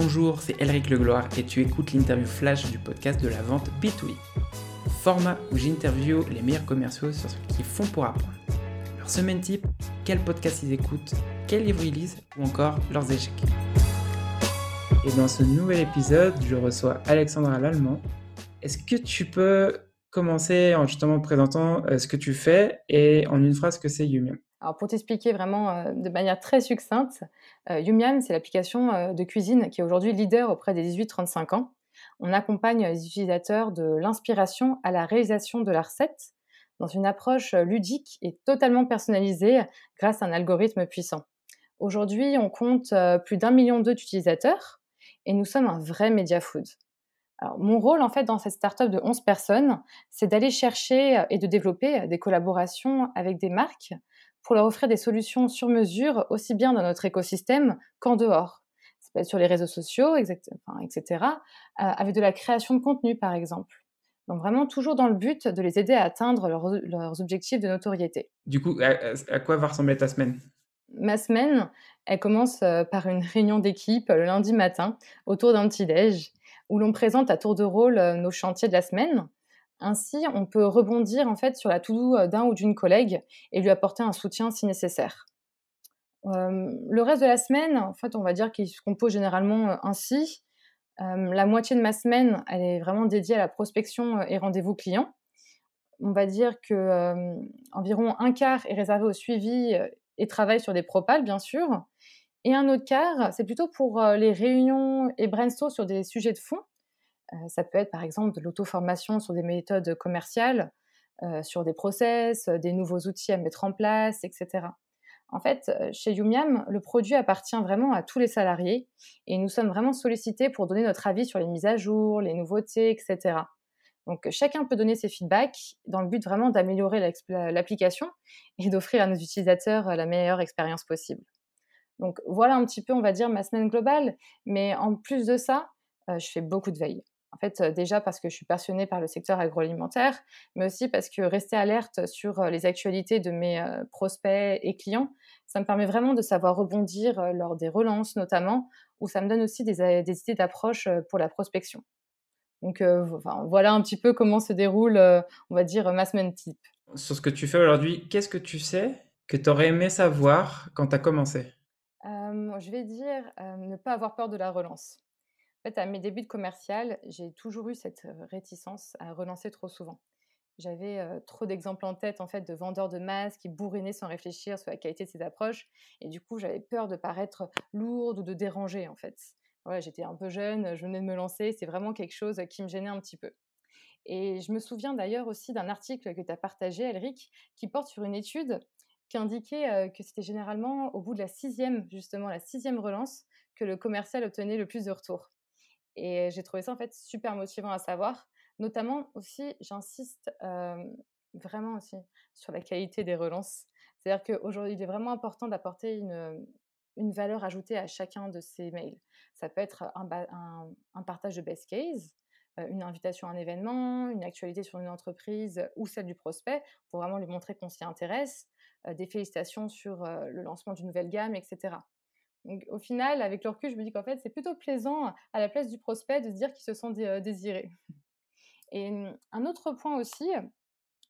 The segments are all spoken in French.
Bonjour, c'est Elric Legloire et tu écoutes l'interview flash du podcast de la vente B2B. Format où j'interview les meilleurs commerciaux sur ce qu'ils font pour apprendre. Leur semaine type, quel podcast ils écoutent, quel livre ils lisent ou encore leurs échecs. Et dans ce nouvel épisode, je reçois Alexandra Lallemand. Est-ce que tu peux commencer en justement présentant euh, ce que tu fais et en une phrase que c'est Yumiam alors pour t'expliquer vraiment euh, de manière très succincte, euh, Yumiam, c'est l'application euh, de cuisine qui est aujourd'hui leader auprès des 18-35 ans. On accompagne les utilisateurs de l'inspiration à la réalisation de la recette dans une approche ludique et totalement personnalisée grâce à un algorithme puissant. Aujourd'hui, on compte plus d'un million d'utilisateurs et nous sommes un vrai media food. Alors, mon rôle, en fait, dans cette startup de 11 personnes, c'est d'aller chercher et de développer des collaborations avec des marques pour leur offrir des solutions sur mesure, aussi bien dans notre écosystème qu'en dehors. Ça peut être sur les réseaux sociaux, etc., euh, avec de la création de contenu, par exemple. Donc vraiment toujours dans le but de les aider à atteindre leurs, objectifs de notoriété. Du coup, à, quoi va ressembler ta semaine? Ma semaine, elle commence euh, par une réunion d'équipe le lundi matin autour d'un petit-déj où l'on présente à tour de rôle euh, nos chantiers de la semaine. Ainsi, on peut rebondir en fait sur la to-do euh, d'un ou d'une collègue et lui apporter un soutien si nécessaire. le reste de la semaine, en fait, on va dire qu'il se compose généralement euh, ainsi. la moitié de ma semaine, elle est vraiment dédiée à la prospection euh, et rendez-vous clients. On va dire que environ un quart est réservé au suivi et travail sur des propales, bien sûr. Et un autre quart, c'est plutôt pour les réunions et brainstorm sur des sujets de fond, ça peut être par exemple de l'auto-formation sur des méthodes commerciales, euh, sur des process, euh, des nouveaux outils à mettre en place, etc. En fait, chez Yumiam, le produit appartient vraiment à tous les salariés et nous sommes vraiment sollicités pour donner notre avis sur les mises à jour, les nouveautés, etc. Donc chacun peut donner ses feedbacks dans le but vraiment d'améliorer l'application et d'offrir à nos utilisateurs la meilleure expérience possible. Donc voilà un petit peu, on va dire, ma semaine globale. Mais en plus de ça, je fais beaucoup de veille. En fait, déjà parce que je suis passionnée par le secteur agroalimentaire, mais aussi parce que rester alerte sur les actualités de mes prospects et clients, ça me permet vraiment de savoir rebondir lors des relances notamment, ou ça me donne aussi des, idées d'approche pour la prospection. Donc voilà un petit peu comment se déroule, on va dire, ma semaine type. Sur ce que tu fais aujourd'hui, qu'est-ce que tu sais que tu aurais aimé savoir quand tu as commencé? Je vais dire ne pas avoir peur de la relance. En fait, à mes débuts de commercial, j'ai toujours eu cette réticence à relancer trop souvent. J'avais trop d'exemples en tête en fait de vendeurs de masques qui bourrinaient sans réfléchir sur la qualité de ces approches et du coup j'avais peur de paraître lourde ou de déranger en fait. Voilà, j'étais un peu jeune, je venais de me lancer, c'est vraiment quelque chose qui me gênait un petit peu. Et je me souviens d'ailleurs aussi d'un article que tu as partagé, Elric, qui porte sur une étude qui indiquait que c'était généralement au bout de la sixième, justement la sixième relance, que le commercial obtenait le plus de retours. Et j'ai trouvé ça en fait super motivant à savoir. Notamment aussi, j'insiste vraiment aussi sur la qualité des relances. C'est-à-dire qu'aujourd'hui, il est vraiment important d'apporter une, valeur ajoutée à chacun de ces mails. Ça peut être un partage de best case, une invitation à un événement, une actualité sur une entreprise ou celle du prospect pour vraiment lui montrer qu'on s'y intéresse, des félicitations sur le lancement d'une nouvelle gamme, etc. Donc, au final, avec le recul, je me dis qu'en fait, c'est plutôt plaisant à la place du prospect de se dire qu'il se sent euh, désiré. Et mmh, un autre point aussi,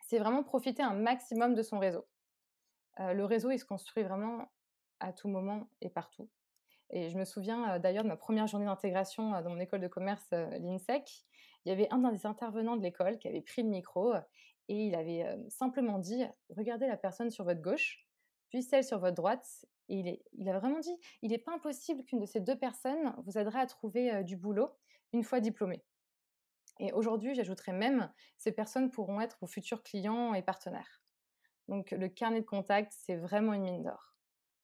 c'est vraiment profiter un maximum de son réseau. Euh, le réseau, il se construit vraiment à tout moment et partout. Et je me souviens euh, d'ailleurs de ma première journée d'intégration dans mon école de commerce, l'INSEC. Il y avait un des intervenants de l'école qui avait pris le micro et il avait simplement dit Regardez la personne sur votre gauche, puis celle sur votre droite, et il, a vraiment dit, il n'est pas impossible qu'une de ces deux personnes vous aidera à trouver du boulot une fois diplômé. Et aujourd'hui, j'ajouterais même, ces personnes pourront être vos futurs clients et partenaires. Donc le carnet de contact, c'est vraiment une mine d'or.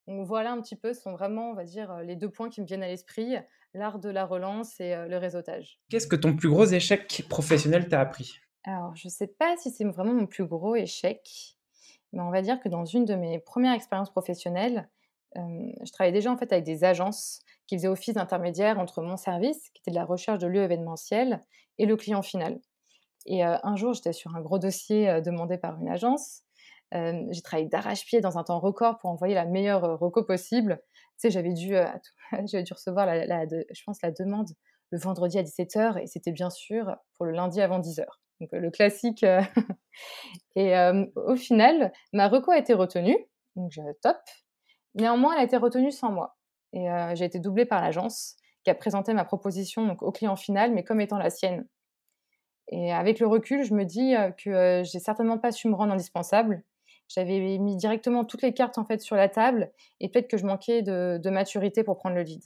Donc voilà un petit peu, ce sont vraiment, on va dire, les deux points qui me viennent à l'esprit, l'art de la relance et le réseautage. Qu'est-ce que ton plus gros échec professionnel t'a appris? Alors, je ne sais pas si c'est vraiment mon plus gros échec, mais on va dire que dans une de mes premières expériences professionnelles, je travaillais déjà en fait avec des agences qui faisaient office d'intermédiaire entre mon service, qui était de la recherche de lieux événementiels, et le client final. Et un jour, j'étais sur un gros dossier demandé par une agence. j'ai travaillé d'arrache-pied dans un temps record pour envoyer la meilleure reco possible. sais, j'avais dû, j'avais dû recevoir, la, je pense, la demande le vendredi à 17h et c'était bien sûr pour le lundi avant 10h. Donc le classique. et au final, ma reco a été retenue, donc top. Néanmoins, elle a été retenue sans moi. Et j'ai été doublée par l'agence qui a présenté ma proposition donc, au client final, mais comme étant la sienne. Et avec le recul, je me dis que j'ai certainement pas su me rendre indispensable. J'avais mis directement toutes les cartes en fait sur la table et peut-être que je manquais de, maturité pour prendre le lead.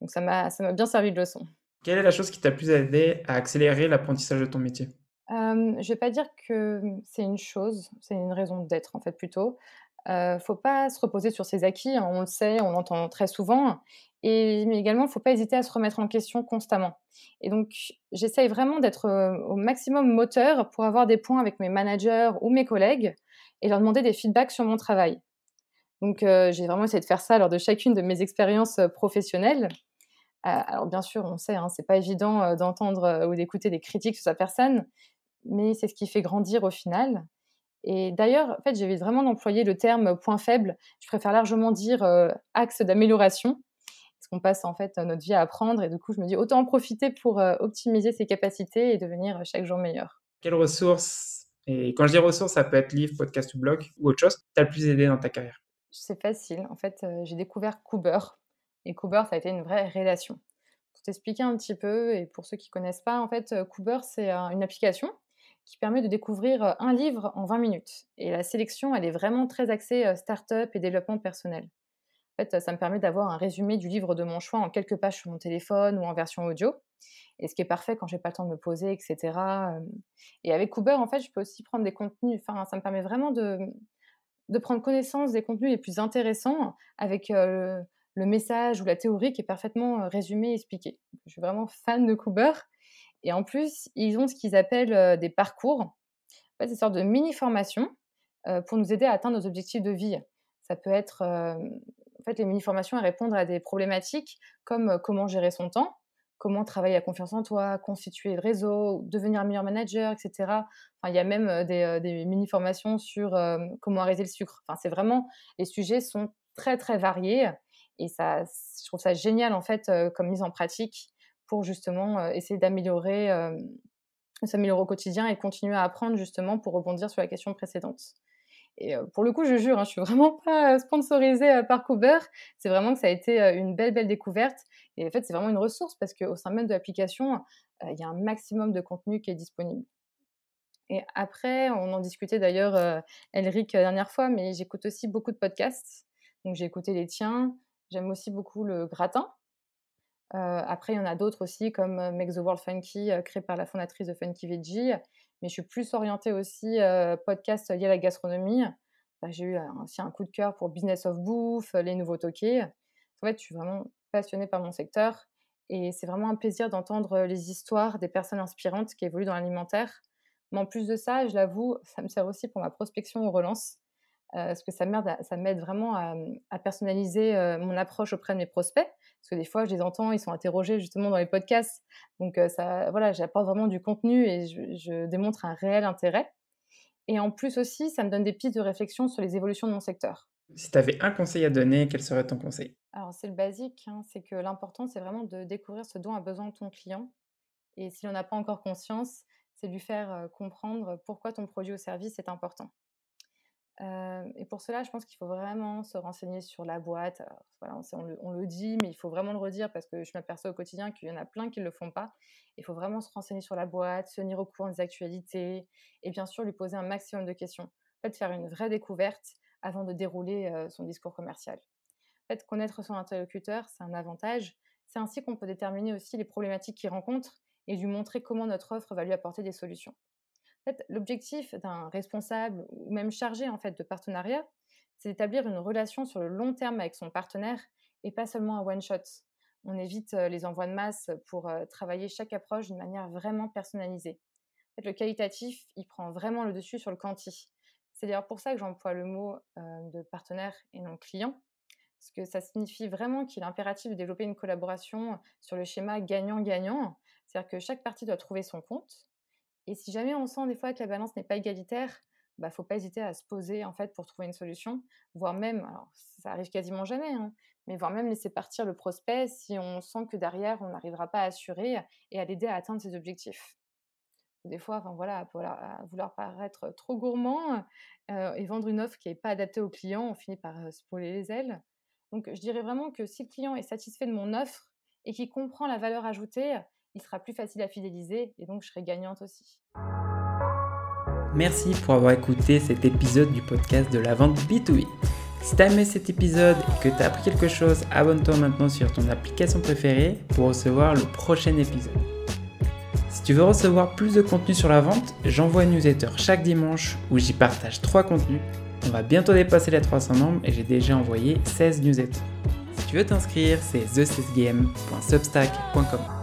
Donc ça m'a bien servi de leçon. Quelle est la chose qui t'a plus aidé à accélérer l'apprentissage de ton métier? Je Je vais pas dire que c'est une chose, c'est une raison d'être en fait plutôt. ne faut pas se reposer sur ses acquis, hein, on le sait, on l'entend très souvent. Et, mais également, faut pas hésiter à se remettre en question constamment. Et donc, j'essaye vraiment d'être au maximum moteur pour avoir des points avec mes managers ou mes collègues et leur demander des feedbacks sur mon travail. Donc, j'ai vraiment essayé de faire ça lors de chacune de mes expériences professionnelles. alors, bien sûr, on sait, hein, c'est pas évident d'entendre ou d'écouter des critiques sur sa personne, mais c'est ce qui fait grandir au final. Et d'ailleurs, en fait, j'évite vraiment d'employer le terme point faible. Je préfère largement dire axe d'amélioration parce qu'on passe en fait notre vie à apprendre et du coup je me dis autant en profiter pour euh, optimiser ses capacités et devenir chaque jour meilleur. Quelles ressources, et quand je dis ressources, ça peut être livre, podcast ou blog ou autre chose, t'as le plus aidé dans ta carrière? C'est facile. En fait, euh, j'ai découvert Cooper et Cooper, ça a été une vraie relation. Pour t'expliquer un petit peu et pour ceux qui connaissent pas, en fait, Cooper, c'est une application qui permet de découvrir un livre en 20 minutes. Et la sélection, elle est vraiment très axée start-up et développement personnel fait, ça me permet d'avoir un résumé du livre de mon choix en quelques pages sur mon téléphone ou en version audio. Et ce qui est parfait quand j'ai pas le temps de me poser, etc. Et avec Uber, en fait, je peux aussi prendre des contenus. Enfin, ça me permet vraiment de, de prendre connaissance des contenus les plus intéressants avec le message ou la théorie qui est parfaitement résumée et expliquée. Je suis vraiment fan de Cooper. Et en plus, ils ont ce qu'ils appellent des parcours. En fait, c'est sorte de mini-formation pour nous aider à atteindre nos objectifs de vie. Ça peut être en fait, les mini-formations répondent à des problématiques comme comment gérer son temps, comment travailler à confiance en toi, constituer le réseau, devenir meilleur manager, etc. Enfin, il y a même des, mini-formations sur comment arrêter le sucre. Enfin, c'est vraiment, les sujets sont très, très variés et ça, je trouve ça génial, en fait, comme mise en pratique pour justement essayer d'améliorer, s'améliorer au quotidien et continuer à apprendre justement pour rebondir sur la question précédente. Et pour le coup, je jure, hein, je suis vraiment pas sponsorisée par Cooper. C'est vraiment que ça a été une belle, belle découverte. Et en fait, c'est vraiment une ressource parce qu'au sein même de l'application, il y a un maximum de contenu qui est disponible. Et après, on en discutait d'ailleurs, Elric, la dernière fois, mais j'écoute aussi beaucoup de podcasts. Donc, j'ai écouté les tiens. J'aime aussi beaucoup le gratin. Après, il y en a d'autres aussi, comme Make the World Funky, créé par la fondatrice de Funky Veggie mais je suis plus orientée aussi podcast lié à la gastronomie. j'ai eu aussi un coup de cœur pour Business of Bouffe, les nouveaux toqués. En fait, je suis vraiment passionnée par mon secteur et c'est vraiment un plaisir d'entendre les histoires des personnes inspirantes qui évoluent dans l'alimentaire. Mais en plus de ça, je l'avoue, ça me sert aussi pour ma prospection aux relances. Parce que ça m'aide vraiment à, personnaliser mon approche auprès de mes prospects. Parce que des fois, je les entends, ils sont interrogés justement dans les podcasts. Donc, ça, voilà, j'apporte vraiment du contenu et je, démontre un réel intérêt. Et en plus aussi, ça me donne des pistes de réflexion sur les évolutions de mon secteur. Si tu avais un conseil à donner, quel serait ton conseil? Alors, c'est le basique, hein, c'est que l'important, c'est vraiment de découvrir ce dont a besoin ton client. Et s'il n'en a pas encore conscience, c'est lui faire comprendre pourquoi ton produit ou service est important et pour cela, je pense qu'il faut vraiment se renseigner sur la boîte. voilà, on, le, dit, mais il faut vraiment le redire parce que je m'aperçois au quotidien qu'il y en a plein qui ne le font pas. Il faut vraiment se renseigner sur la boîte, se tenir au courant des actualités et bien sûr lui poser un maximum de questions. En fait, faire une vraie découverte avant de dérouler son discours commercial. En fait, connaître son interlocuteur, c'est un avantage. C'est ainsi qu'on peut déterminer aussi les problématiques qu'il rencontre et lui montrer comment notre offre va lui apporter des solutions l'objectif d'un responsable ou même chargé en fait de partenariat, c'est d'établir une relation sur le long terme avec son partenaire et pas seulement un one shot. On évite les envois de masse pour travailler chaque approche d'une manière vraiment personnalisée. le qualitatif, il prend vraiment le dessus sur le quanti. C'est d'ailleurs pour ça que j'emploie le mot de partenaire et non client, parce que ça signifie vraiment qu'il est impératif de développer une collaboration sur le schéma gagnant-gagnant, c'est-à-dire que chaque partie doit trouver son compte, et si jamais on sent des fois que la balance n'est pas égalitaire, bah, faut pas hésiter à se poser en fait pour trouver une solution, voire même, alors ça arrive quasiment jamais, hein, mais voire même laisser partir le prospect si on sent que derrière on n'arrivera pas à assurer et à l'aider à atteindre ses objectifs. Des fois, enfin voilà, à vouloir paraître trop gourmand et vendre une offre qui n'est pas adaptée au client, on finit par se brûler les ailes. Donc, je dirais vraiment que si le client est satisfait de mon offre et qu'il comprend la valeur ajoutée, il sera plus facile à fidéliser et donc je serai gagnante aussi. Merci pour avoir écouté cet épisode du podcast de la vente B2B. Si t'as aimé cet épisode et que t'as appris quelque chose, abonne-toi maintenant sur ton application préférée pour recevoir le prochain épisode. Si tu veux recevoir plus de contenu sur la vente, j'envoie une newsletter chaque dimanche où j'y partage 3 contenus. On va bientôt dépasser les 300 membres et j'ai déjà envoyé 16 newsletters. Si tu veux t'inscrire, c'est thesesgame.substack.com.